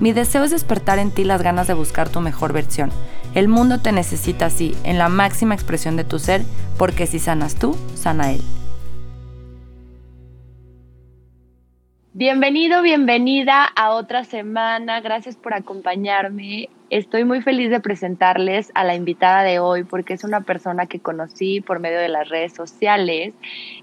Mi deseo es despertar en ti las ganas de buscar tu mejor versión. El mundo te necesita así, en la máxima expresión de tu ser, porque si sanas tú, sana él. Bienvenido, bienvenida a otra semana. Gracias por acompañarme. Estoy muy feliz de presentarles a la invitada de hoy porque es una persona que conocí por medio de las redes sociales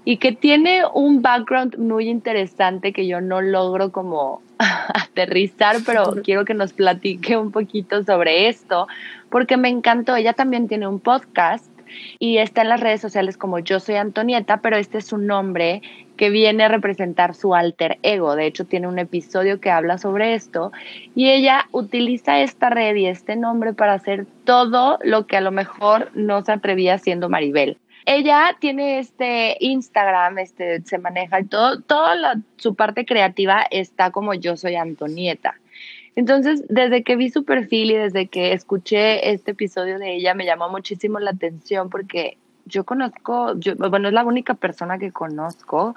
y que tiene un background muy interesante que yo no logro como aterrizar, pero quiero que nos platique un poquito sobre esto, porque me encantó. Ella también tiene un podcast y está en las redes sociales como yo soy Antonieta, pero este es su nombre que viene a representar su alter ego. De hecho, tiene un episodio que habla sobre esto y ella utiliza esta red y este nombre para hacer todo lo que a lo mejor no se atrevía haciendo Maribel ella tiene este Instagram, este, se maneja y todo, toda su parte creativa está como yo soy Antonieta. Entonces, desde que vi su perfil y desde que escuché este episodio de ella, me llamó muchísimo la atención porque yo conozco, yo, bueno, es la única persona que conozco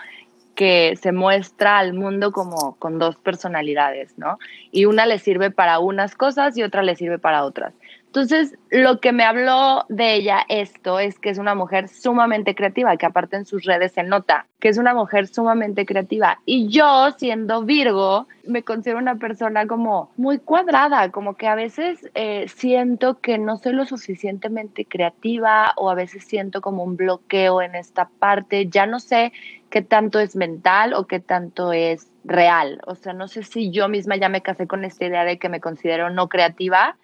que se muestra al mundo como con dos personalidades, ¿no? Y una le sirve para unas cosas y otra le sirve para otras. Entonces, lo que me habló de ella esto es que es una mujer sumamente creativa, que aparte en sus redes se nota que es una mujer sumamente creativa. Y yo, siendo Virgo, me considero una persona como muy cuadrada, como que a veces eh, siento que no soy lo suficientemente creativa o a veces siento como un bloqueo en esta parte. Ya no sé qué tanto es mental o qué tanto es real. O sea, no sé si yo misma ya me casé con esta idea de que me considero no creativa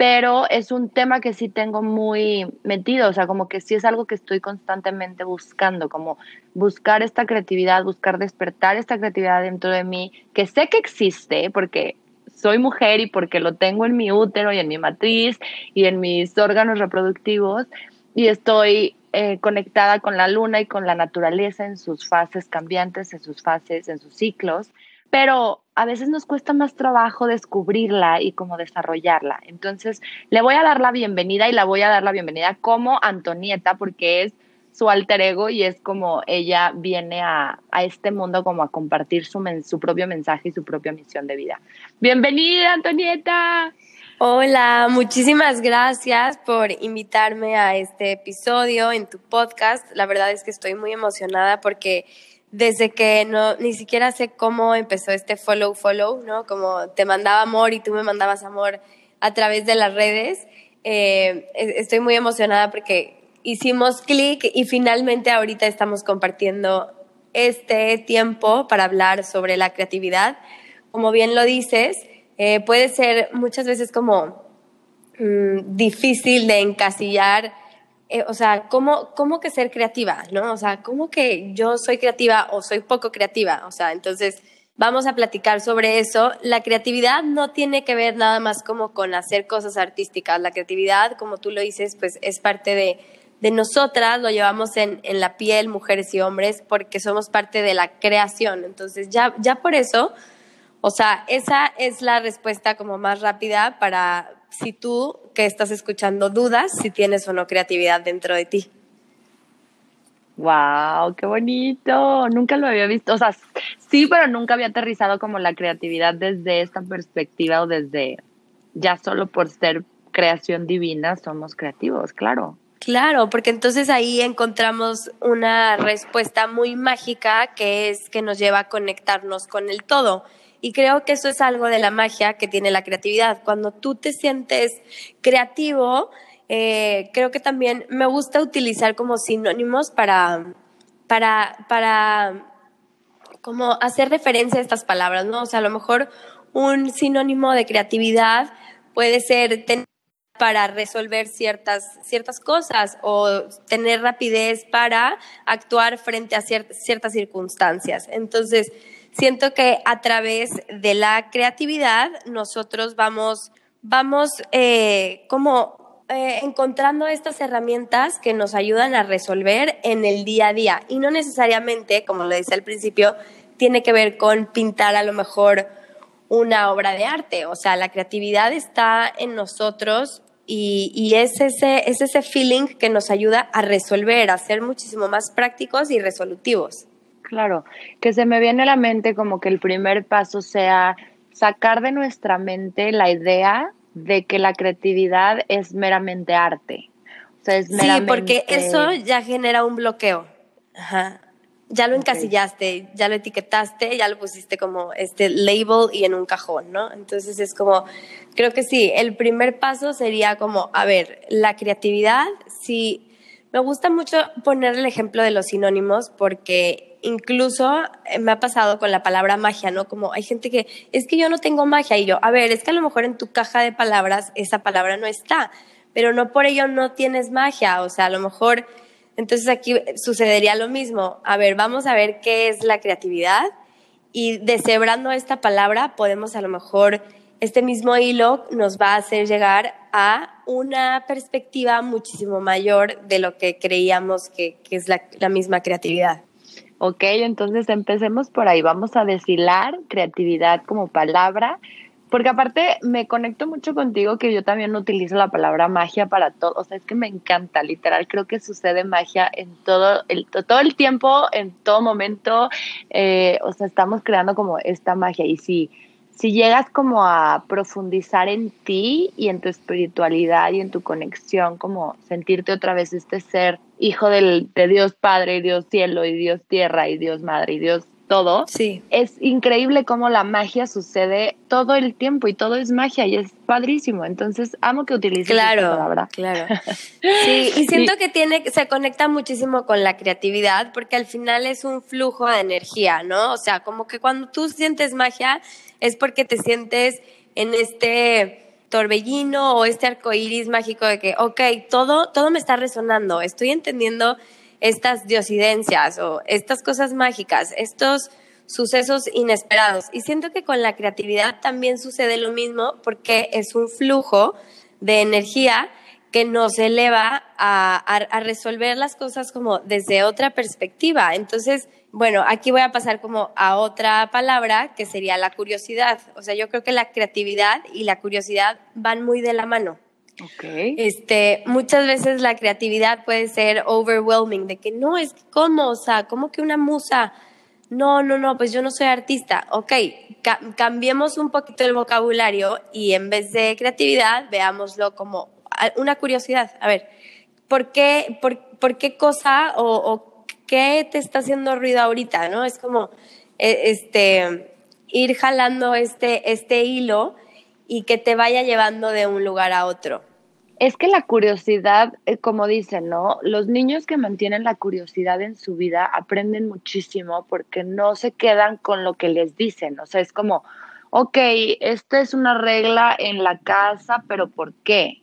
pero es un tema que sí tengo muy metido, o sea, como que sí es algo que estoy constantemente buscando, como buscar esta creatividad, buscar despertar esta creatividad dentro de mí, que sé que existe porque soy mujer y porque lo tengo en mi útero y en mi matriz y en mis órganos reproductivos y estoy eh, conectada con la luna y con la naturaleza en sus fases cambiantes, en sus fases, en sus ciclos pero a veces nos cuesta más trabajo descubrirla y cómo desarrollarla. Entonces, le voy a dar la bienvenida y la voy a dar la bienvenida como Antonieta, porque es su alter ego y es como ella viene a, este mundo como a compartir su, su propio mensaje y su propia misión de vida. Bienvenida, Antonieta. Hola, muchísimas gracias por invitarme a este episodio en tu podcast. La verdad es que estoy muy emocionada porque desde que no, ni siquiera sé cómo empezó este follow, follow, ¿no? Como te mandaba amor y tú me mandabas amor a través de las redes. Eh, estoy muy emocionada porque hicimos clic y finalmente ahorita estamos compartiendo este tiempo para hablar sobre la creatividad. Como bien lo dices, eh, puede ser muchas veces como mm, difícil de encasillar eh, o sea, ¿cómo, ¿cómo que ser creativa? ¿No? O sea, ¿cómo que yo soy creativa o soy poco creativa? O sea, entonces vamos a platicar sobre eso. La creatividad no tiene que ver nada más como con hacer cosas artísticas. La creatividad, como tú lo dices, pues es parte de, de nosotras, lo llevamos en, en, la piel, mujeres y hombres, porque somos parte de la creación. Entonces, ya, ya por eso, o sea, esa es la respuesta como más rápida para, si tú que estás escuchando dudas si tienes o no creatividad dentro de ti. ¡Wow! ¡Qué bonito! Nunca lo había visto. O sea, sí, pero nunca había aterrizado como la creatividad desde esta perspectiva o desde ya solo por ser creación divina somos creativos, claro. Claro, porque entonces ahí encontramos una respuesta muy mágica que es que nos lleva a conectarnos con el todo. Y creo que eso es algo de la magia que tiene la creatividad. Cuando tú te sientes creativo, eh, creo que también me gusta utilizar como sinónimos para, para, para como hacer referencia a estas palabras, ¿no? O sea, a lo mejor un sinónimo de creatividad puede ser tener para resolver ciertas, ciertas cosas o tener rapidez para actuar frente a ciertas circunstancias. Entonces, siento que a través de la creatividad nosotros vamos, vamos eh, como eh, encontrando estas herramientas que nos ayudan a resolver en el día a día y no necesariamente, como lo decía al principio, tiene que ver con pintar a lo mejor una obra de arte. O sea, la creatividad está en nosotros y, es, ese, es ese feeling que nos ayuda a resolver, a ser muchísimo más prácticos y resolutivos. Claro, que se me viene a la mente como que el primer paso sea sacar de nuestra mente la idea de que la creatividad es meramente arte. Sí, porque eso ya genera un bloqueo. Ajá ya lo encasillaste, ya lo etiquetaste, ya lo pusiste como este label y en un cajón, ¿no? Entonces es como, creo que sí, el primer paso sería como, a ver, la creatividad, sí, me gusta mucho poner el ejemplo de los sinónimos porque incluso eh, me ha pasado con la palabra magia, ¿no? Como hay gente que, es que yo no tengo magia y yo, a ver, es que a lo mejor en tu caja de palabras esa palabra no está, pero no por ello no tienes magia, o sea, a lo mejor entonces aquí sucedería lo mismo. A ver, vamos a ver qué es la creatividad y deshebrando esta palabra podemos a lo mejor, este mismo hilo nos va a hacer llegar a una perspectiva muchísimo mayor de lo que creíamos que, es la, la misma creatividad. Ok, entonces empecemos por ahí. Vamos a deshilar creatividad como palabra porque aparte me conecto mucho contigo que yo también utilizo la palabra magia para todo. O sea, es que me encanta, literal. Creo que sucede magia en todo el, todo el tiempo, en todo momento. Eh, o sea, estamos creando como esta magia. Y si, si llegas como a profundizar en ti y en tu espiritualidad y en tu conexión, como sentirte otra vez este ser hijo del, de Dios Padre y Dios Cielo y Dios Tierra y Dios Madre y Dios todo. Sí. Es increíble cómo la magia sucede todo el tiempo y todo es magia y es padrísimo. Entonces, amo que utilices claro, esta palabra. Claro. Sí, y siento que tiene se conecta muchísimo con la creatividad porque al final es un flujo de energía, ¿no? O sea, como que cuando tú sientes magia es porque te sientes en este torbellino o este arco iris mágico de que, ok, todo, todo me está resonando, estoy entendiendo estas diosidencias o estas cosas mágicas, estos sucesos inesperados. Y siento que con la creatividad también sucede lo mismo porque es un flujo de energía que nos eleva a, resolver las cosas como desde otra perspectiva. Entonces, bueno, aquí voy a pasar como a otra palabra que sería la curiosidad. O sea, yo creo que la creatividad y la curiosidad van muy de la mano. Okay. Este, muchas veces la creatividad puede ser overwhelming, de que no, es como, o sea, como que una musa, no, no, no, pues yo no soy artista. Ok, cambiemos un poquito el vocabulario y en vez de creatividad, veámoslo como una curiosidad. A ver, ¿por qué, por, qué cosa o, o, qué te está haciendo ruido ahorita? ¿no? Es como e, este, ir jalando este, este hilo y que te vaya llevando de un lugar a otro. Es que la curiosidad, eh, como dicen, ¿no? Los niños que mantienen la curiosidad en su vida aprenden muchísimo porque no se quedan con lo que les dicen. O sea, es como, ok, esta es una regla en la casa, pero ¿por qué?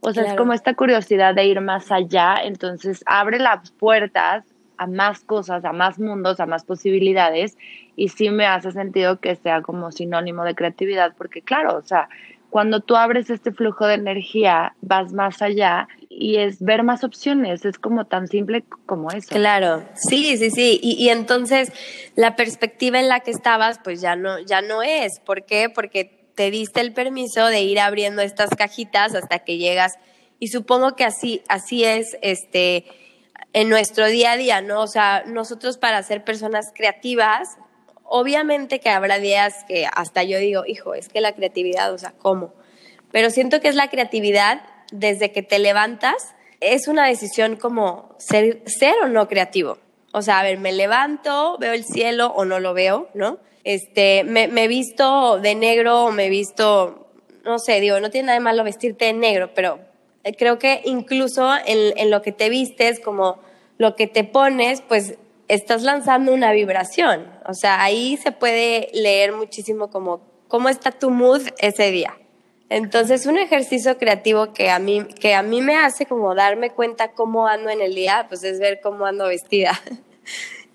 O sea, es como esta curiosidad de ir más allá, entonces abre las puertas a más cosas, a más mundos, a más posibilidades y sí me hace sentido que sea como sinónimo de creatividad porque claro, o sea, cuando tú abres este flujo de energía, vas más allá y es ver más opciones, es como tan simple como eso. Claro, sí, sí, sí. Y, entonces la perspectiva en la que estabas, pues ya no, ya no es. ¿Por qué? Porque te diste el permiso de ir abriendo estas cajitas hasta que llegas. Y supongo que así, así es, este, en nuestro día a día, ¿no? O sea, nosotros para ser personas creativas Obviamente que habrá días que hasta yo digo, hijo, es que la creatividad, o sea, ¿cómo? Pero siento que es la creatividad desde que te levantas, es una decisión como ser, ser o no creativo. O sea, a ver, me levanto, veo el cielo o no lo veo, ¿no? Este, me, me visto de negro o me visto, no sé, digo, no tiene nada de malo vestirte de negro, pero creo que incluso en, en lo que te vistes, como lo que te pones, pues estás lanzando una vibración. O sea, ahí se puede leer muchísimo como cómo está tu mood ese día. Entonces, un ejercicio creativo que a mí, que a mí me hace como darme cuenta cómo ando en el día, pues es ver cómo ando vestida.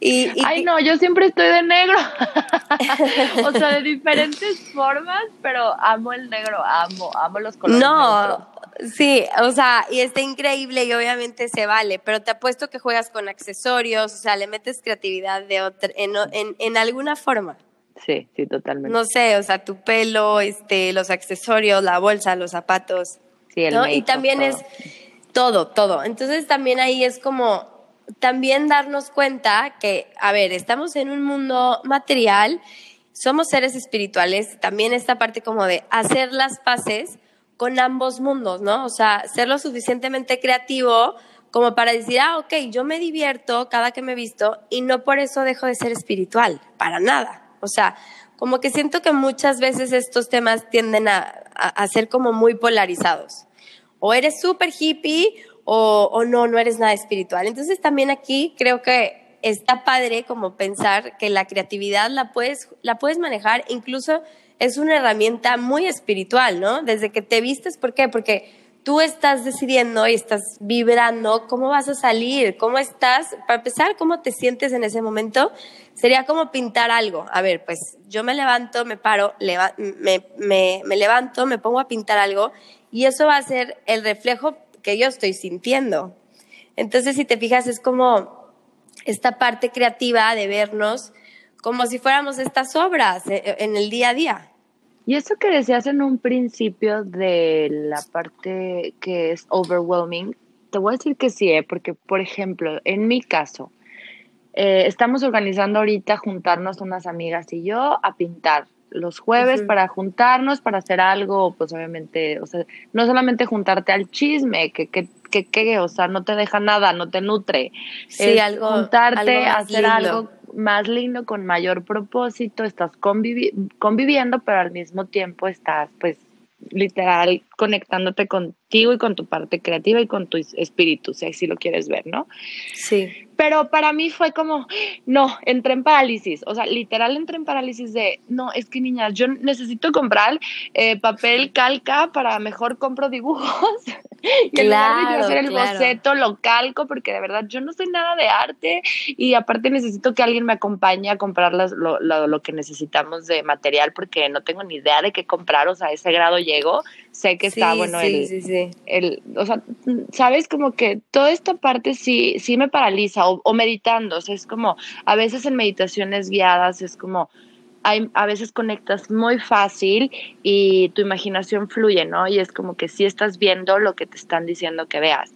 Y, Ay, no, yo siempre estoy de negro. o sea, de diferentes formas, pero amo el negro, amo, amo los colores. No, sí, o sea, y está increíble y obviamente se vale, pero te apuesto que juegas con accesorios, o sea, le metes creatividad de otra, en, en, en alguna forma. Sí, sí, totalmente. No sé, o sea, tu pelo, este, los accesorios, la bolsa, los zapatos. Sí, el ¿no? Y también es todo, todo. Entonces también ahí es como también darnos cuenta que, a ver, estamos en un mundo material, somos seres espirituales, también esta parte como de hacer las paces con ambos mundos, ¿no? O sea, ser lo suficientemente creativo como para decir, ah, ok, yo me divierto cada que me visto y no por eso dejo de ser espiritual, para nada. O sea, como que siento que muchas veces estos temas tienden a, a, ser como muy polarizados. O eres súper hippie o, o no, no eres nada espiritual. Entonces también aquí creo que está padre como pensar que la creatividad la puedes, la puedes manejar, incluso es una herramienta muy espiritual, ¿no? Desde que te vistes, ¿por qué? Porque tú estás decidiendo y estás vibrando cómo vas a salir, cómo estás, para empezar, cómo te sientes en ese momento, sería como pintar algo. A ver, pues yo me levanto, me paro, me, me, levanto, me pongo a pintar algo y eso va a ser el reflejo que yo estoy sintiendo. Entonces, si te fijas, es como esta parte creativa de vernos como si fuéramos estas obras eh, en el día a día. Y eso que decías en un principio de la parte que es overwhelming, te voy a decir que sí, ¿eh? porque por ejemplo, en mi caso, eh, estamos organizando ahorita juntarnos unas amigas y yo a pintar los jueves para juntarnos, para hacer algo, pues obviamente, o sea, no solamente juntarte al chisme, que, que, que, o sea, no te deja nada, no te nutre. Sí, algo. Juntarte, hacer algo más lindo, con mayor propósito, estás conviviendo, pero al mismo tiempo estás, pues, literal, conectándote contigo y con tu parte creativa y con tu espíritu, si así lo quieres ver, ¿no? Sí. Pero para mí fue como, no, entré en parálisis, o sea, literal entré en parálisis de, no, es que niñas, yo necesito comprar eh, papel calca para mejor compro dibujos y claro, en hacer el boceto lo calco porque de verdad yo no sé nada de arte y aparte necesito que alguien me acompañe a comprar lo, lo, lo, que necesitamos de material porque no tengo ni idea de qué comprar, o sea, a ese grado llego, sé que está bueno el, el, o sea, sabes como que toda esta parte sí, sí me paraliza o, meditando, o sea, es como, a veces en meditaciones guiadas es como, hay, a veces conectas muy fácil y tu imaginación fluye, ¿no? Y es como que sí estás viendo lo que te están diciendo que veas.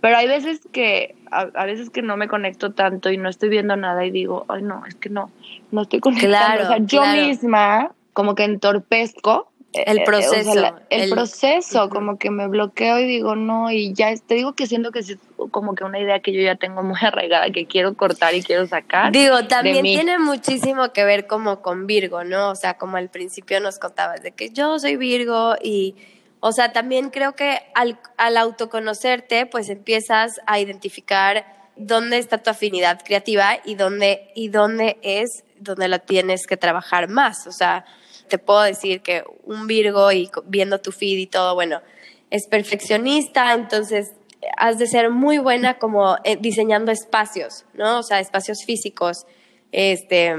Pero hay veces que, a, veces que no me conecto tanto y no estoy viendo nada y digo, ay no, es que no, no estoy conectando. o sea, yo misma como que entorpezco el eh, proceso. el, proceso, como que me bloqueo y digo, no, y ya te digo que siento que es como que una idea que yo ya tengo muy arraigada, que quiero cortar y quiero sacar. Digo, también tiene muchísimo que ver como con Virgo, ¿no? O sea, como al principio nos contabas de que yo soy Virgo y, o sea, también creo que al, al autoconocerte, pues empiezas a identificar dónde está tu afinidad creativa y dónde, y dónde es donde la tienes que trabajar más, o sea, te puedo decir que un Virgo y viendo tu feed y todo, bueno, es perfeccionista, entonces has de ser muy buena como eh, diseñando espacios, ¿no? O sea, espacios físicos, este,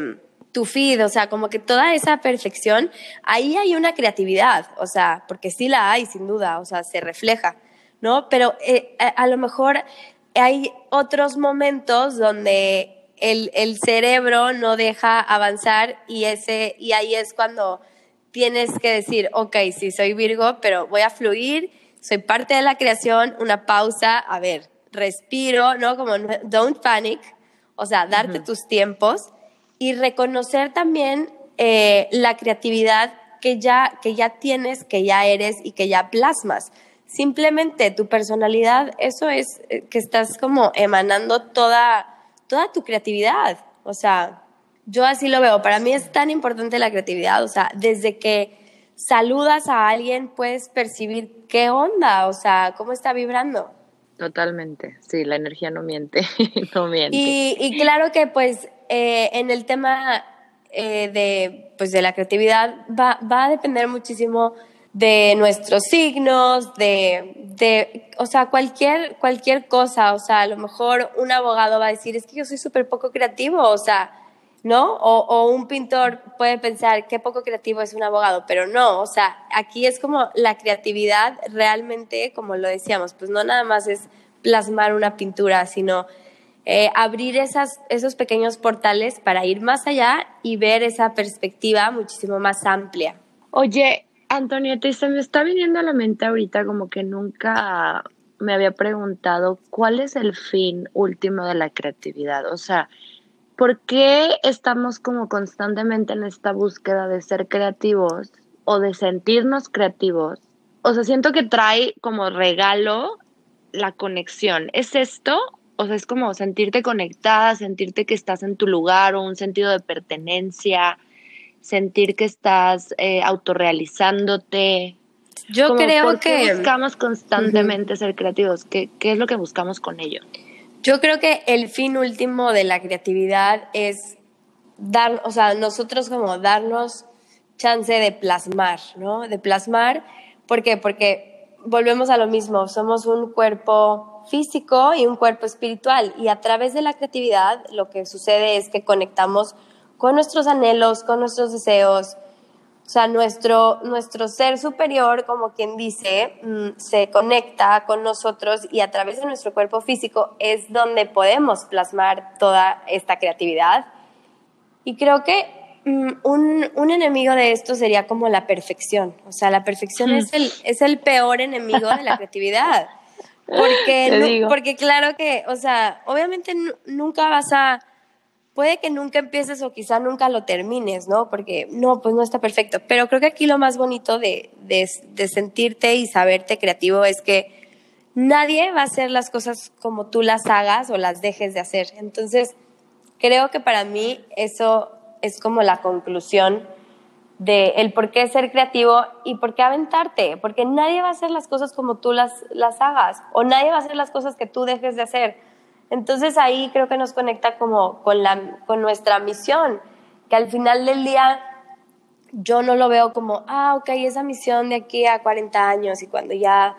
tu feed, o sea, como que toda esa perfección, ahí hay una creatividad, o sea, porque sí la hay, sin duda, o sea, se refleja, ¿no? Pero eh, a, lo mejor hay otros momentos donde el, el, cerebro no deja avanzar y, ese, y ahí es cuando tienes que decir, ok, sí, soy Virgo, pero voy a fluir, soy parte de la creación, una pausa, a ver, respiro, ¿no? Como don't panic, o sea, darte tus tiempos y reconocer también eh, la creatividad que ya, que ya tienes, que ya eres y que ya plasmas. Simplemente tu personalidad, eso es eh, que estás como emanando toda toda tu creatividad. O sea, yo así lo veo. Para mí es tan importante la creatividad. O sea, desde que saludas a alguien puedes percibir qué onda, o sea, cómo está vibrando. Totalmente, sí, la energía no miente, no miente. Y, claro que pues eh, en el tema eh, de, pues, de la creatividad va, va a depender muchísimo de nuestros signos, de, de, o sea, cualquier, cualquier cosa, o sea, a lo mejor un abogado va a decir, es que yo soy súper poco creativo, o sea, ¿no? O, o, un pintor puede pensar, qué poco creativo es un abogado, pero no, o sea, aquí es como la creatividad realmente, como lo decíamos, pues no nada más es plasmar una pintura, sino eh, abrir esas, esos pequeños portales para ir más allá y ver esa perspectiva muchísimo más amplia. Oye, Antonieta, y se me está viniendo a la mente ahorita como que nunca me había preguntado cuál es el fin último de la creatividad. O sea, ¿por qué estamos como constantemente en esta búsqueda de ser creativos o de sentirnos creativos? O sea, siento que trae como regalo la conexión. ¿Es esto? O sea, es como sentirte conectada, sentirte que estás en tu lugar o un sentido de pertenencia, sentir que estás eh, autorrealizándote. Yo creo ¿por qué que buscamos constantemente ser creativos. ¿Qué, ¿Qué es lo que buscamos con ello? Yo creo que el fin último de la creatividad es dar, o sea, nosotros como darnos chance de plasmar, ¿no? De plasmar, ¿por qué? Porque volvemos a lo mismo, somos un cuerpo físico y un cuerpo espiritual y a través de la creatividad lo que sucede es que conectamos con nuestros anhelos, con nuestros deseos, o sea, nuestro, nuestro ser superior, como quien dice, mm, se conecta con nosotros y a través de nuestro cuerpo físico es donde podemos plasmar toda esta creatividad. Y creo que mm, un, un, enemigo de esto sería como la perfección. O sea, la perfección es, el, es el peor enemigo de la creatividad. Porque, porque claro que, o sea, obviamente nunca vas a puede que nunca empieces o quizá nunca lo termines, ¿no? Porque no, pues no está perfecto. Pero creo que aquí lo más bonito de, de, sentirte y saberte creativo es que nadie va a hacer las cosas como tú las hagas o las dejes de hacer. Entonces, creo que para mí eso es como la conclusión de el por qué ser creativo y por qué aventarte, porque nadie va a hacer las cosas como tú las, las hagas o nadie va a hacer las cosas que tú dejes de hacer entonces ahí creo que nos conecta como con, la, con nuestra misión, que al final del día yo no lo veo como, ah, ok, esa misión de aquí a 40 años y cuando ya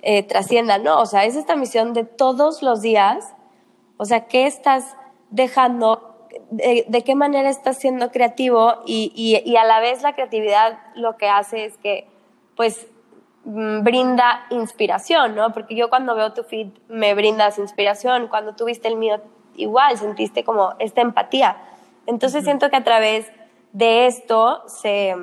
eh, trascienda, no, o sea, es esta misión de todos los días, o sea, ¿qué estás dejando? De, de qué manera estás siendo creativo y, y, y a la vez la creatividad lo que hace es que, pues, brinda inspiración, ¿no? Porque yo cuando veo tu feed me brindas inspiración, cuando tuviste el mío igual, sentiste como esta empatía. Entonces siento que a través de esto se,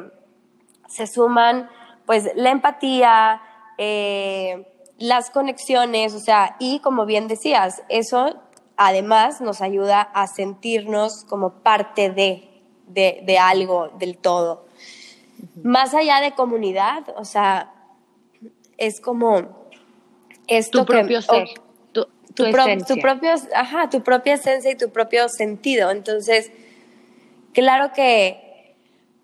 se suman pues la empatía, eh, las conexiones, o sea, y como bien decías, eso además nos ayuda a sentirnos como parte de, de, de algo, del todo. Más allá de comunidad, o sea, es como esto tu propio ser, tu, tu, propio, ajá, tu propia esencia y tu propio sentido. Entonces, claro que,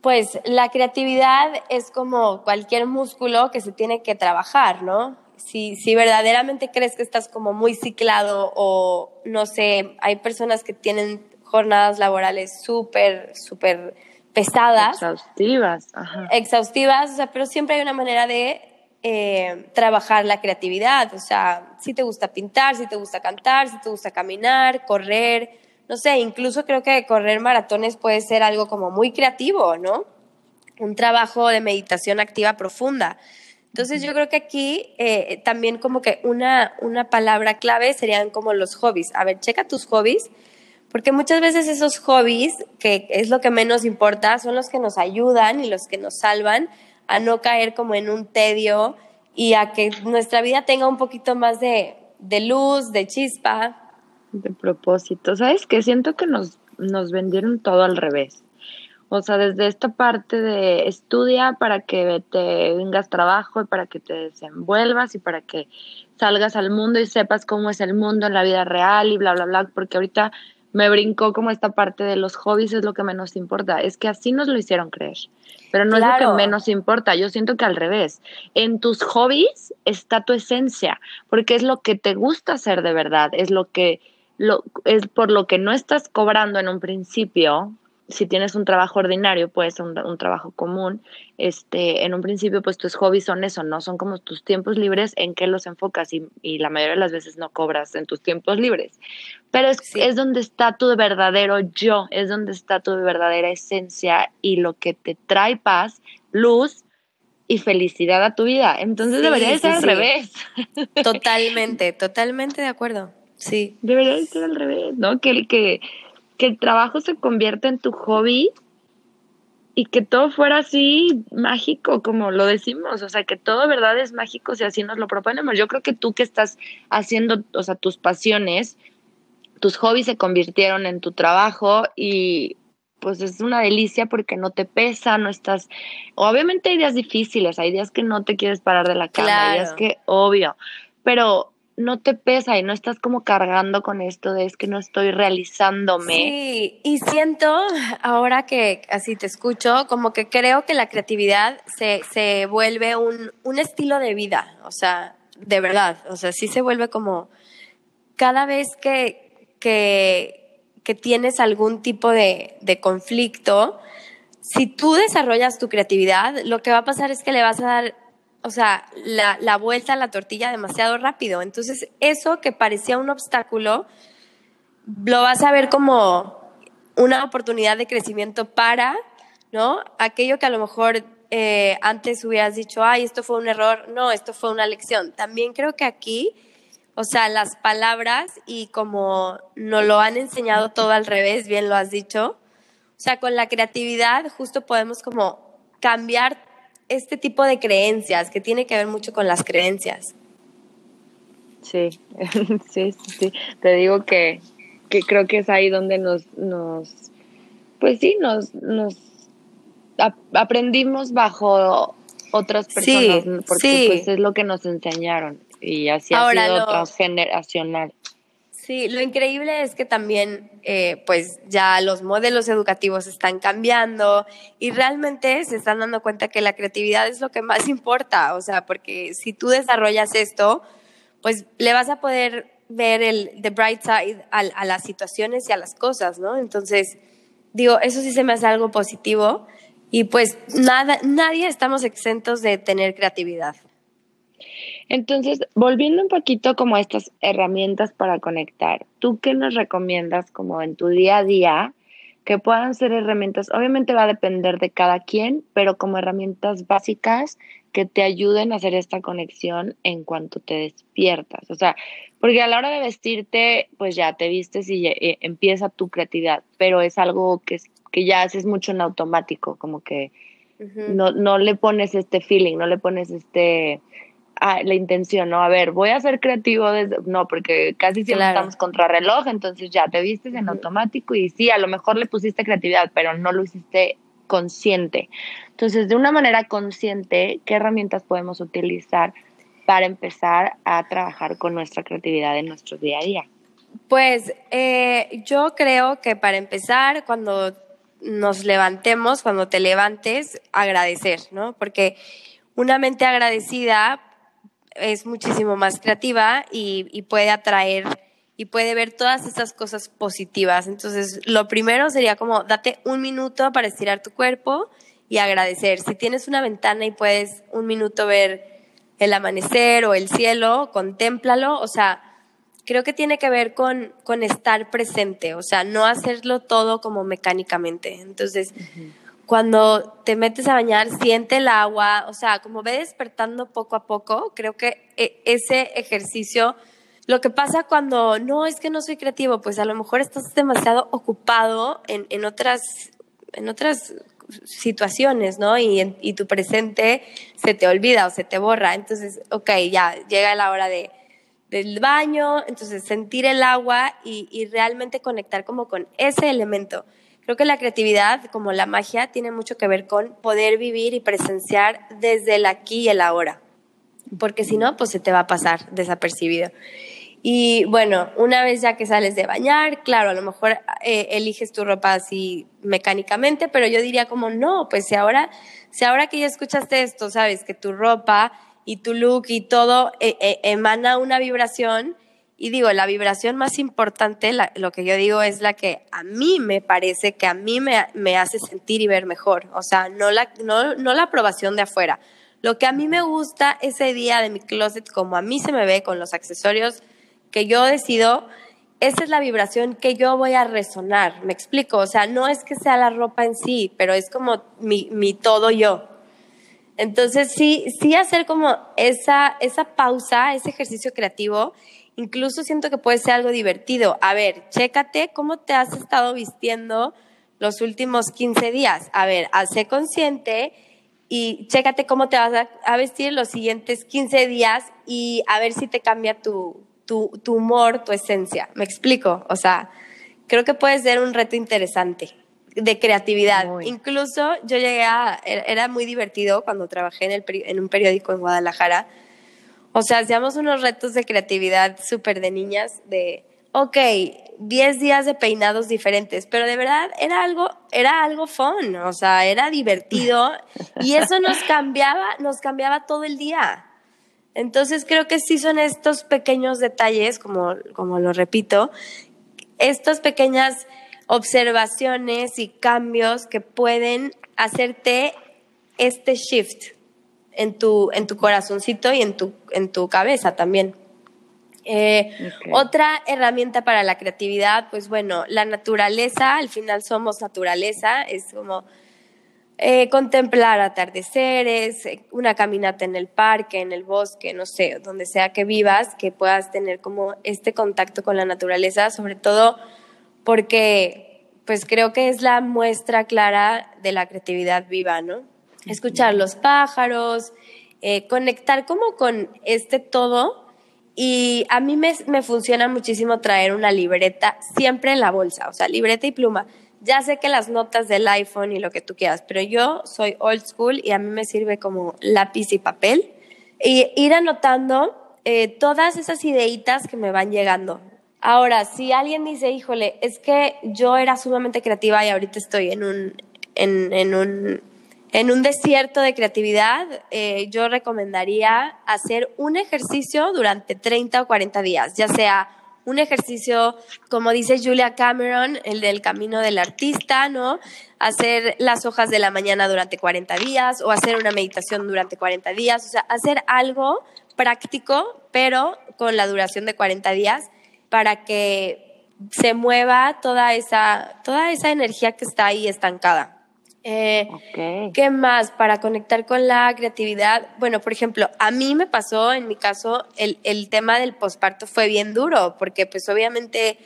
pues, la creatividad es como cualquier músculo que se tiene que trabajar, ¿no? Si, si verdaderamente crees que estás como muy ciclado o, no sé, hay personas que tienen jornadas laborales súper, súper pesadas. Exhaustivas, ajá. Exhaustivas, o sea, pero siempre hay una manera de eh, trabajar la creatividad, o sea, si te gusta pintar, si te gusta cantar, si te gusta caminar, correr, no sé, incluso creo que correr maratones puede ser algo como muy creativo, ¿no? Un trabajo de meditación activa profunda. Entonces yo creo que aquí eh, también como que una, una palabra clave serían como los hobbies. A ver, checa tus hobbies, porque muchas veces esos hobbies, que es lo que menos importa, son los que nos ayudan y los que nos salvan, a no caer como en un tedio y a que nuestra vida tenga un poquito más de, de luz, de chispa. De propósito. ¿Sabes qué? Siento que nos, nos vendieron todo al revés. O sea, desde esta parte de estudia para que te vengas trabajo y para que te desenvuelvas y para que salgas al mundo y sepas cómo es el mundo en la vida real y bla, bla, bla, porque ahorita me brincó como esta parte de los hobbies es lo que menos importa. Es que así nos lo hicieron creer. Pero no es lo que menos importa. Yo siento que al revés. En tus hobbies está tu esencia, porque es lo que te gusta hacer de verdad, es lo que lo, es por lo que no estás cobrando en un principio, si tienes un trabajo ordinario, puede ser un, trabajo común, este, en un principio pues tus hobbies son eso, ¿no? Son como tus tiempos libres en qué los enfocas y, y la mayoría de las veces no cobras en tus tiempos libres. Pero es, es donde está tu verdadero yo, es donde está tu verdadera esencia y lo que te trae paz, luz y felicidad a tu vida. Entonces debería ser al revés. Totalmente, totalmente de acuerdo. Sí. Debería ser al revés, ¿no? Que, que que el trabajo se convierta en tu hobby y que todo fuera así mágico, como lo decimos, o sea, que todo verdad es mágico si así nos lo proponemos. Yo creo que tú que estás haciendo, o sea, tus pasiones, tus hobbies se convirtieron en tu trabajo y pues es una delicia porque no te pesa, no estás, obviamente hay días difíciles, hay días que no te quieres parar de la cama, hay días que, obvio, pero no te pesa y no estás como cargando con esto de es que no estoy realizándome. Sí, y siento, ahora que así te escucho, como que creo que la creatividad se, se vuelve un, un estilo de vida, o sea, de verdad, o sea, sí se vuelve como cada vez que, que, que tienes algún tipo de, de conflicto, si tú desarrollas tu creatividad, lo que va a pasar es que le vas a dar o sea, la, la, vuelta a la tortilla demasiado rápido. Entonces, eso que parecía un obstáculo, lo vas a ver como una oportunidad de crecimiento para, ¿no? Aquello que a lo mejor eh, antes hubieras dicho, ay, esto fue un error, no, esto fue una lección. También creo que aquí, o sea, las palabras y como nos lo han enseñado todo al revés, bien lo has dicho, o sea, con la creatividad justo podemos como cambiar este tipo de creencias, que tiene que ver mucho con las creencias. Sí, sí, sí, Te digo que, que creo que es ahí donde nos, nos pues sí, nos, nos aprendimos bajo otras personas, porque pues es lo que nos enseñaron y así ha sido transgeneracional. Sí, lo increíble es que también, eh, pues ya los modelos educativos están cambiando y realmente se están dando cuenta que la creatividad es lo que más importa, o sea, porque si tú desarrollas esto, pues le vas a poder ver el the bright side a, a las situaciones y a las cosas, ¿no? Entonces, digo, eso sí se me hace algo positivo y pues nada, nadie estamos exentos de tener creatividad. Entonces, volviendo un poquito como a estas herramientas para conectar, ¿tú qué nos recomiendas como en tu día a día que puedan ser herramientas? Obviamente va a depender de cada quien, pero como herramientas básicas que te ayuden a hacer esta conexión en cuanto te despiertas. O sea, porque a la hora de vestirte, pues ya te vistes y eh, empieza tu creatividad, pero es algo que, que ya haces mucho en automático, como que no, no le pones este feeling, no le pones este la intención, ¿no? A ver, voy a ser creativo desde, no, porque casi siempre estamos contra reloj, entonces ya te vistes en automático y sí, a lo mejor le pusiste creatividad, pero no lo hiciste consciente. Entonces, de una manera consciente, ¿qué herramientas podemos utilizar para empezar a trabajar con nuestra creatividad en nuestro día a día? Pues eh, yo creo que para empezar, cuando nos levantemos, cuando te levantes, agradecer, ¿no? Porque una mente agradecida es muchísimo más creativa y, puede atraer y puede ver todas esas cosas positivas. Entonces, lo primero sería como date un minuto para estirar tu cuerpo y agradecer. Si tienes una ventana y puedes un minuto ver el amanecer o el cielo, contémplalo. O sea, creo que tiene que ver con, con estar presente, o sea, no hacerlo todo como mecánicamente. Entonces, cuando te metes a bañar, siente el agua, o sea, como ve despertando poco a poco, creo que e, ese ejercicio, lo que pasa cuando no es que no soy creativo, pues a lo mejor estás demasiado ocupado en, en otras, en otras situaciones, ¿no? Y, y tu presente se te olvida o se te borra. Entonces, ok, ya llega la hora de, del baño, entonces sentir el agua y, y realmente conectar como con ese elemento. Creo que la creatividad, como la magia, tiene mucho que ver con poder vivir y presenciar desde el aquí y el ahora, porque si no, pues se te va a pasar desapercibido. Y bueno, una vez ya que sales de bañar, claro, a lo mejor eh, eliges tu ropa así mecánicamente, pero yo diría como no, pues si ahora, si ahora que ya escuchaste esto, sabes que tu ropa y tu look y todo eh, eh, emana una vibración Y digo, la vibración más importante, lo que yo digo es la que a mí me parece que a mí me, me hace sentir y ver mejor. O sea, no la, no, no la aprobación de afuera. Lo que a mí me gusta ese día de mi closet, como a mí se me ve con los accesorios que yo decido, esa es la vibración que yo voy a resonar. Me explico, o sea, no es que sea la ropa en sí, pero es como mi, mi todo yo. Entonces, sí, sí hacer como esa, esa pausa, ese ejercicio creativo, incluso siento que puede ser algo divertido. A ver, chécate cómo te has estado vistiendo los últimos 15 días. A ver, hazte consciente y chécate cómo te vas a, vestir los siguientes 15 días y a ver si te cambia tu, tu, tu humor, tu esencia. ¿Me explico? O sea, creo que puede ser un reto interesante de creatividad. Incluso yo llegué a, era muy divertido cuando trabajé en, el, en un periódico en Guadalajara. O sea, hacíamos unos retos de creatividad súper de niñas, de, ok, 10 días de peinados diferentes, pero de verdad era algo, era algo fun, o sea, era divertido y eso nos cambiaba, nos cambiaba todo el día. Entonces creo que sí son estos pequeños detalles, como, como lo repito, estas pequeñas observaciones y cambios que pueden hacerte este shift en tu, en tu corazoncito y en tu, en tu cabeza también. Eh, otra herramienta para la creatividad, pues bueno, la naturaleza, al final somos naturaleza, es como eh, contemplar atardeceres, una caminata en el parque, en el bosque, no sé, donde sea que vivas, que puedas tener como este contacto con la naturaleza, sobre todo porque pues creo que es la muestra clara de la creatividad viva, ¿no? Escuchar los pájaros, eh, conectar como con este todo y a mí me, me, funciona muchísimo traer una libreta siempre en la bolsa, o sea, libreta y pluma. Ya sé que las notas del iPhone y lo que tú quieras, pero yo soy old school y a mí me sirve como lápiz y papel. Y ir anotando eh, todas esas ideitas que me van llegando. Ahora, si alguien dice, híjole, es que yo era sumamente creativa y ahorita estoy en un, en, en un, en un desierto de creatividad, eh, yo recomendaría hacer un ejercicio durante 30 o 40 días, ya sea un ejercicio, como dice Julia Cameron, el del camino del artista, ¿no? Hacer las hojas de la mañana durante 40 días o hacer una meditación durante 40 días, o sea, hacer algo práctico, pero con la duración de 40 días para que se mueva toda esa, toda esa energía que está ahí estancada. Eh, ¿Qué más? Para conectar con la creatividad. Bueno, por ejemplo, a mí me pasó, en mi caso, el, el tema del posparto fue bien duro, porque pues obviamente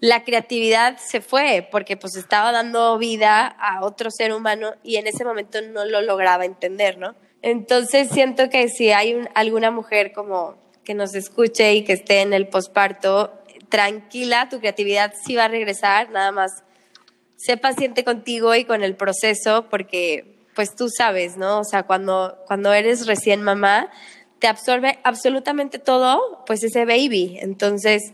la creatividad se fue, porque pues estaba dando vida a otro ser humano y en ese momento no lo lograba entender, ¿no? Entonces siento que si hay alguna mujer como que nos escuche y que esté en el posparto, tranquila, tu creatividad sí va a regresar, nada más sé paciente contigo y con el proceso porque pues tú sabes, ¿no? O sea, cuando, cuando eres recién mamá, te absorbe absolutamente todo, pues ese baby. Entonces,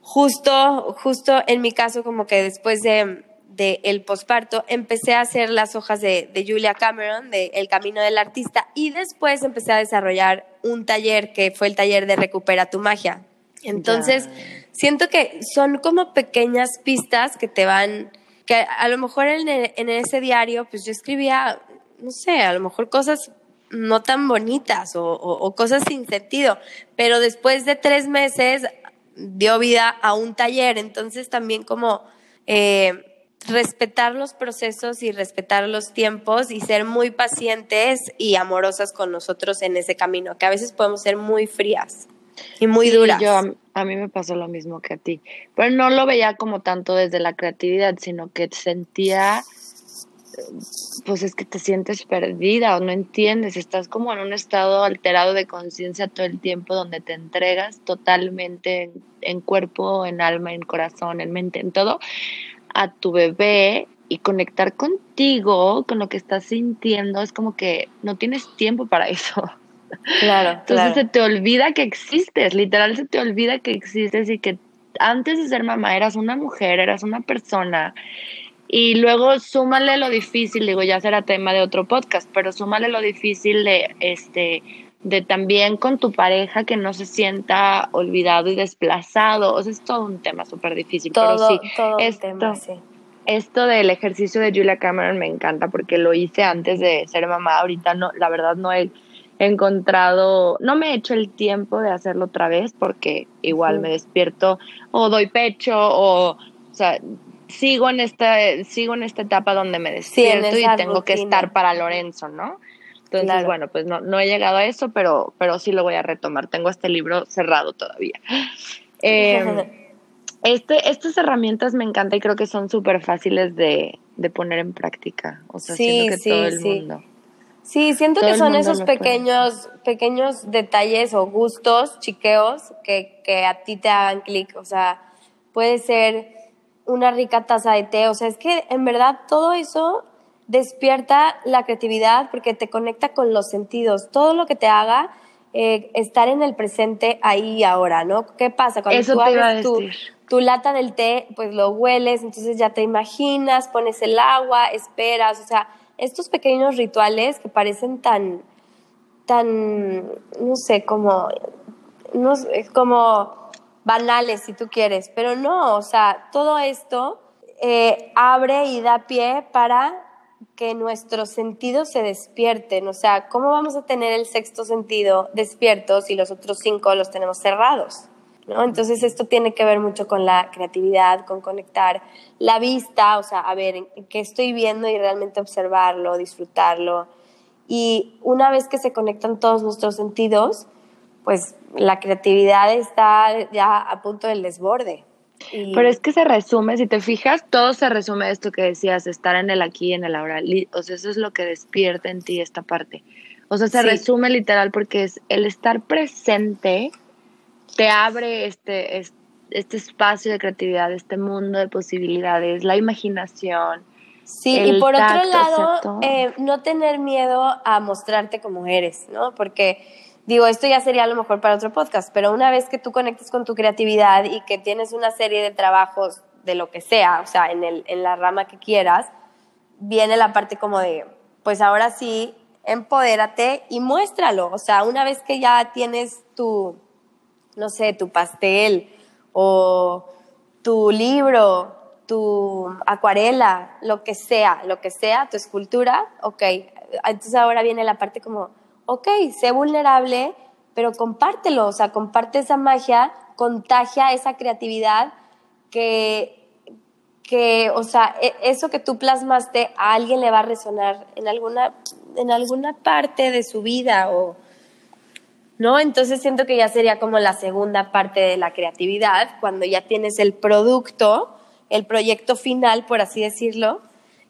justo, justo en mi caso, como que después de, de el posparto, empecé a hacer las hojas de, de, Julia Cameron, de El Camino del Artista, y después empecé a desarrollar un taller que fue el taller de Recupera tu Magia. Entonces, siento que son como pequeñas pistas que te van, que a lo mejor en, ese diario, pues yo escribía, no sé, a lo mejor cosas no tan bonitas o, o, cosas sin sentido, pero después de tres meses dio vida a un taller, entonces también como eh, respetar los procesos y respetar los tiempos y ser muy pacientes y amorosas con nosotros en ese camino, que a veces podemos ser muy frías y muy duras. Yo, a mí me pasó lo mismo que a ti, pero no lo veía como tanto desde la creatividad, sino que sentía, pues es que te sientes perdida o no entiendes, estás como en un estado alterado de conciencia todo el tiempo donde te entregas totalmente en, cuerpo, en alma, en corazón, en mente, en todo, a tu bebé y conectar contigo, con lo que estás sintiendo, es como que no tienes tiempo para eso. Claro. Entonces se te olvida que existes, literal se te olvida que existes y que antes de ser mamá eras una mujer, eras una persona. Y luego súmale lo difícil, digo, ya será tema de otro podcast, pero súmale lo difícil de este de también con tu pareja que no se sienta olvidado y desplazado. O sea, es todo un tema súper difícil. Todo, pero sí, todo un esto, tema, sí. esto del ejercicio de Julia Cameron me encanta porque lo hice antes de ser mamá. Ahorita no, la verdad no he encontrado, no me he hecho el tiempo de hacerlo otra vez porque igual me despierto o doy pecho o, o sea, sigo en esta, sigo en esta etapa donde me Sí, despierto y tengo que estar para Lorenzo, ¿no? Entonces, Claro. bueno, pues no, no he llegado a eso, pero, pero sí lo voy a retomar. Tengo este libro cerrado todavía. Eh, este, estas herramientas me encantan y creo que son súper fáciles de, de poner en práctica. O sea, Sí, siento que sí, todo el sí. mundo. Sí, siento Todo que son esos puede pequeños, pequeños detalles o gustos, chiqueos, que, que a ti te hagan clic. O sea, puede ser una rica taza de té. O sea, es que en verdad todo eso despierta la creatividad porque te conecta con los sentidos. Todo lo que te haga eh, estar en el presente ahí y ahora, ¿no? ¿Qué pasa? Cuando Eso tú abres tu, tu lata del té, pues lo hueles, entonces ya te imaginas, pones el agua, esperas, o sea, estos pequeños rituales que parecen tan, tan, no sé, como, no como banales si tú quieres, pero no, o sea, todo esto eh, abre y da pie para que nuestros sentidos se despierten, o sea, ¿cómo vamos a tener el sexto sentido despierto si los otros cinco los tenemos cerrados? ¿No? Entonces esto tiene que ver mucho con la creatividad, con conectar la vista, o sea, a ver, ¿en qué estoy viendo y realmente observarlo, disfrutarlo. Y una vez que se conectan todos nuestros sentidos, pues la creatividad está ya a punto del desborde. Y- Pero es que se resume, si te fijas, todo se resume a esto que decías, estar en el aquí y en el ahora. O sea, eso es lo que despierta en ti esta parte. O sea, se Sí. resume literal porque es el estar presente te abre este, es- este espacio de creatividad, este mundo de posibilidades, la imaginación. Sí, el y por otro tacto, o sea, lado, eh, no tener miedo a mostrarte como eres, ¿no? Porque, digo, esto ya sería a lo mejor para otro podcast, pero una vez que tú conectes con tu creatividad y que tienes una serie de trabajos de lo que sea, o sea, en, el, en la rama que quieras, viene la parte como de, pues ahora sí, empodérate y muéstralo. O sea, una vez que ya tienes tu, no sé, tu pastel o tu libro, tu acuarela, lo que sea, lo que sea, tu escultura, ok. Entonces ahora viene la parte como, ok, sé vulnerable, pero compártelo, o sea, comparte esa magia, contagia esa creatividad que, que o sea, e- eso que tú plasmaste a alguien le va a resonar en alguna, en alguna parte de su vida o... ¿no? Entonces siento que ya sería como la segunda parte de la creatividad, cuando ya tienes el producto, el proyecto final, por así decirlo.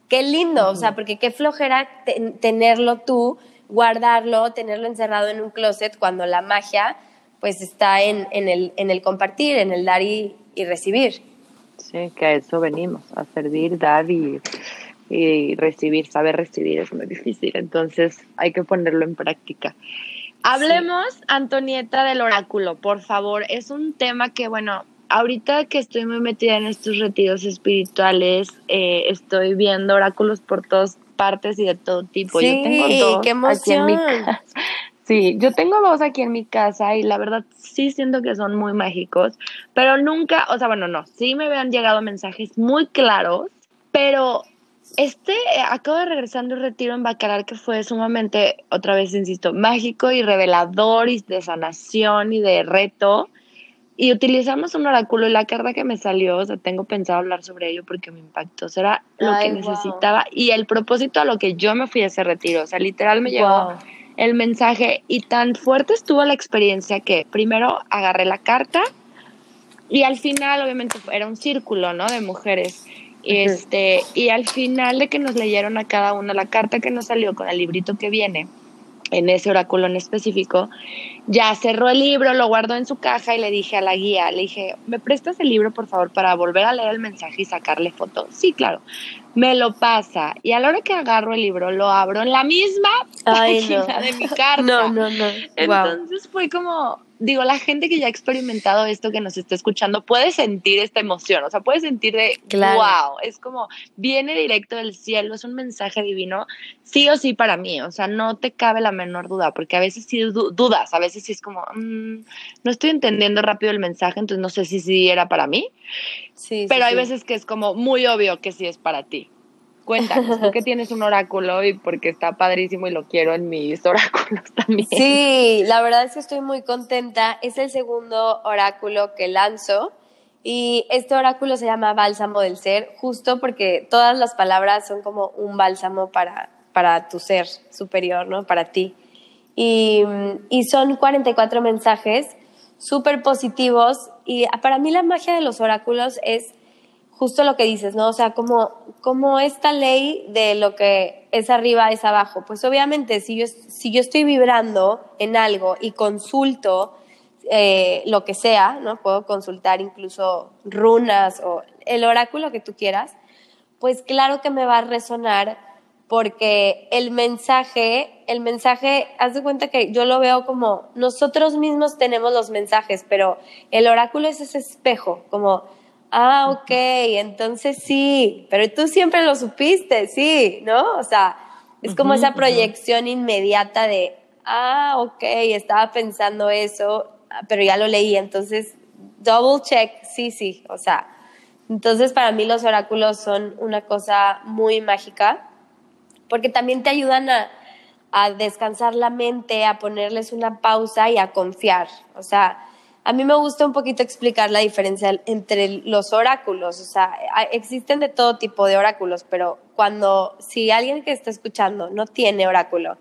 Qué lindo, o sea, porque qué flojera ten- tenerlo tú, guardarlo, tenerlo encerrado en un closet cuando la magia pues está en, en, el, en el compartir, en el dar y, y recibir. Sí, que a eso venimos, a servir, dar y, y recibir. Saber recibir es muy difícil, entonces hay que ponerlo en práctica. Hablemos, Antonieta, del oráculo, por favor. Es un tema que, bueno, ahorita que estoy muy metida en estos retiros espirituales, eh, estoy viendo oráculos por todas partes y de todo tipo. Sí, Yo tengo dos qué aquí en mi emoción. casa. Sí, yo tengo dos aquí en mi casa y la verdad sí siento que son muy mágicos, pero nunca, o sea, bueno, no, sí me habían llegado mensajes muy claros, pero este, eh, acabo de regresar de un retiro en Bacalar que fue sumamente, otra vez insisto, mágico y revelador y de sanación y de reto. Y utilizamos un oráculo y la carta que me salió, o sea, tengo pensado hablar sobre ello porque me impactó. Será lo Ay, que wow. necesitaba y el propósito a lo que yo me fui a ese retiro. O sea, literal me llegó Wow. el mensaje y tan fuerte estuvo la experiencia que primero agarré la carta y al final obviamente era un círculo, ¿no? De mujeres. Este, y al final de que nos leyeron a cada una la carta que nos salió con el librito que viene, en ese oráculo en específico, ya cerró el libro, lo guardó en su caja y le dije a la guía, le dije, ¿me prestas el libro por favor para volver a leer el mensaje y sacarle foto? Sí, claro. me lo pasa y a la hora que agarro el libro lo abro en la misma página de mi carta. No, no, no. Entonces fue como, digo, la gente que ya ha experimentado esto, que nos está escuchando, puede sentir esta emoción, o sea, puede sentir de, wow, es como, viene directo del cielo, es un mensaje divino, sí o sí para mí, o sea, no te cabe la menor duda, porque a veces sí dudas, a veces sí es como, mm, no estoy entendiendo rápido el mensaje, entonces no sé si sí era para mí, sí, pero hay veces que es como muy obvio que sí es para ti. Cuéntanos, ¿por qué tienes un oráculo y porque está padrísimo y lo quiero en mis oráculos también? Sí, la verdad es que estoy muy contenta. Es el segundo oráculo que lanzo y este oráculo se llama Bálsamo del Ser, justo porque todas las palabras son como un bálsamo para, para tu ser superior, ¿no? Para ti. Y, y son 44 mensajes súper positivos y para mí la magia de los oráculos es justo lo que dices, ¿no? O sea, como, como esta ley de lo que es arriba es abajo. Pues obviamente, si yo, si yo estoy vibrando en algo y consulto eh, lo que sea, ¿no? Puedo consultar incluso runas o el oráculo que tú quieras, pues claro que me va a resonar porque el mensaje, el mensaje, haz de cuenta que yo lo veo como nosotros mismos tenemos los mensajes, pero el oráculo es ese espejo, como Ah, ok, entonces sí, pero tú siempre lo supiste, sí, ¿no? O sea, es como esa proyección inmediata de, ah, ok, estaba pensando eso, pero ya lo leí, entonces, double check, sí, sí, o sea, entonces para mí los oráculos son una cosa muy mágica, porque también te ayudan a, a descansar la mente, a ponerles una pausa y a confiar, o sea, a mí me gusta un poquito explicar la diferencia entre los oráculos. O sea, existen de todo tipo de oráculos, pero cuando, si alguien que está escuchando no tiene oráculo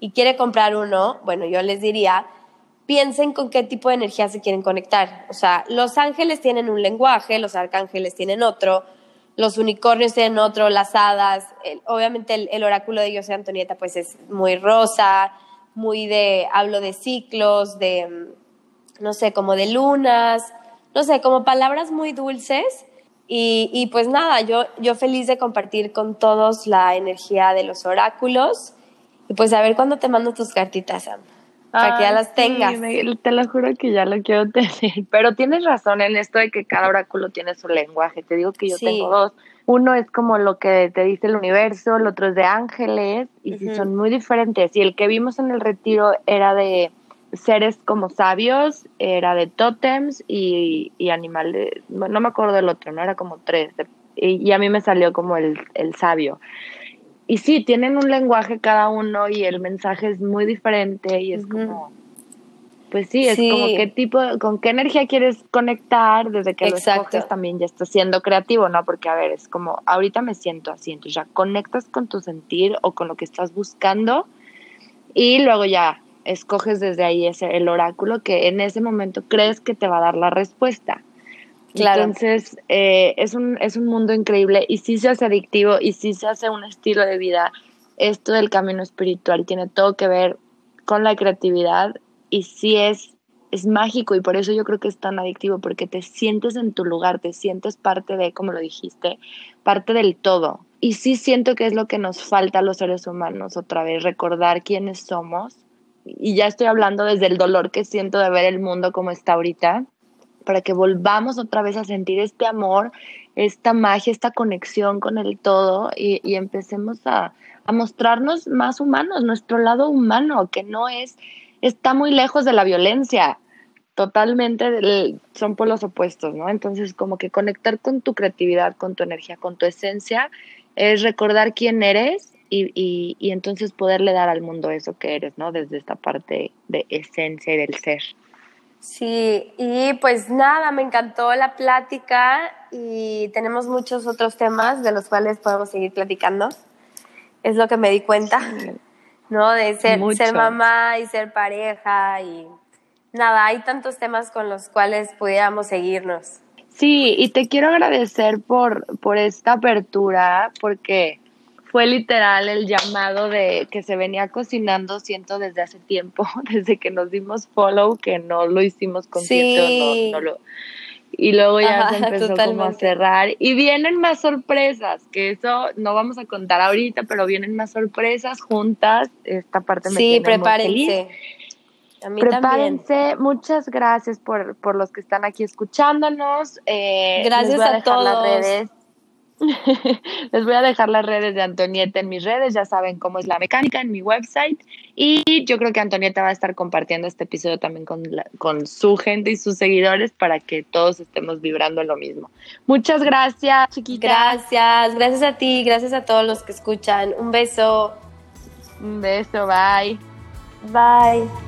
y quiere comprar uno, bueno, yo les diría, piensen con qué tipo de energía se quieren conectar. O sea, los ángeles tienen un lenguaje, los arcángeles tienen otro, los unicornios tienen otro, las hadas, obviamente el, el, oráculo de José Antonieta pues es muy rosa, muy de, hablo de ciclos, de no sé, como de lunas, no sé, como palabras muy dulces. Y, pues nada, yo, yo feliz de compartir con todos la energía de los oráculos. Y pues a ver cuándo te mando tus cartitas, Sam. Para que ya las tengas. te lo juro que ya lo quiero tener. Pero tienes razón en esto de que cada oráculo tiene su lenguaje. Te digo que yo tengo dos. Uno es como lo que te dice el universo, el otro es de ángeles, y son muy diferentes. Y el que vimos en el retiro era de seres como sabios, era de tótems y, y animales, no me acuerdo del otro, no era como tres, y, a mí me salió como el, el, sabio. Y sí, tienen un lenguaje cada uno y el mensaje es muy diferente y es como, pues sí, es como qué tipo, con qué energía quieres conectar desde que lo escoges también ya estás siendo creativo, ¿no? Porque a ver, es como, ahorita me siento así, entonces ya conectas con tu sentir o con lo que estás buscando y luego ya escoges desde ahí ese, el oráculo que en ese momento crees que te va a dar la respuesta. Claro. Entonces, eh, es, un, es un mundo increíble y sí se hace adictivo y sí se hace un estilo de vida. Esto del camino espiritual tiene todo que ver con la creatividad y sí es, es mágico y por eso yo creo que es tan adictivo, porque te sientes en tu lugar, te sientes parte de, como lo dijiste, parte del todo. Y sí siento que es lo que nos falta a los seres humanos, otra vez, recordar quiénes somos y ya estoy hablando desde el dolor que siento de ver el mundo como está ahorita, para que volvamos otra vez a sentir este amor, esta magia, esta conexión con el todo y, y empecemos a, a, mostrarnos más humanos, nuestro lado humano, que no es, está muy lejos de la violencia, totalmente son por los opuestos, ¿no? Entonces, como que conectar con tu creatividad, con tu energía, con tu esencia, es recordar quién eres y, y, entonces poderle dar al mundo eso que eres, ¿no? Desde esta parte de esencia y del ser. Sí, y pues nada, me encantó la plática y tenemos muchos otros temas de los cuales podemos seguir platicando. Es lo que me di cuenta, ¿no? De ser, ser mamá y ser pareja y nada, hay tantos temas con los cuales pudiéramos seguirnos. Sí, y te quiero agradecer por, por esta apertura, porque fue literal el llamado de que se venía cocinando, siento, desde hace tiempo, desde que nos dimos follow, que no lo hicimos consciente, sí. no, no lo... y luego ya se empezó como a cerrar y vienen más sorpresas, que eso no vamos a contar ahorita, pero vienen más sorpresas juntas, esta parte me Sí, prepárense. A mí Prepárense, muchas gracias por, por, los que están aquí escuchándonos. Eh, gracias a, todos. Las redes Les voy a dejar las redes de Antonieta en mis redes, ya saben cómo es la mecánica en mi website. Y yo creo que Antonieta va a estar compartiendo este episodio también con, con su gente y sus seguidores para que todos estemos vibrando lo mismo. Muchas gracias, chiquita. Gracias, gracias a ti, gracias a todos los que escuchan. Un beso. Un beso, bye. Bye.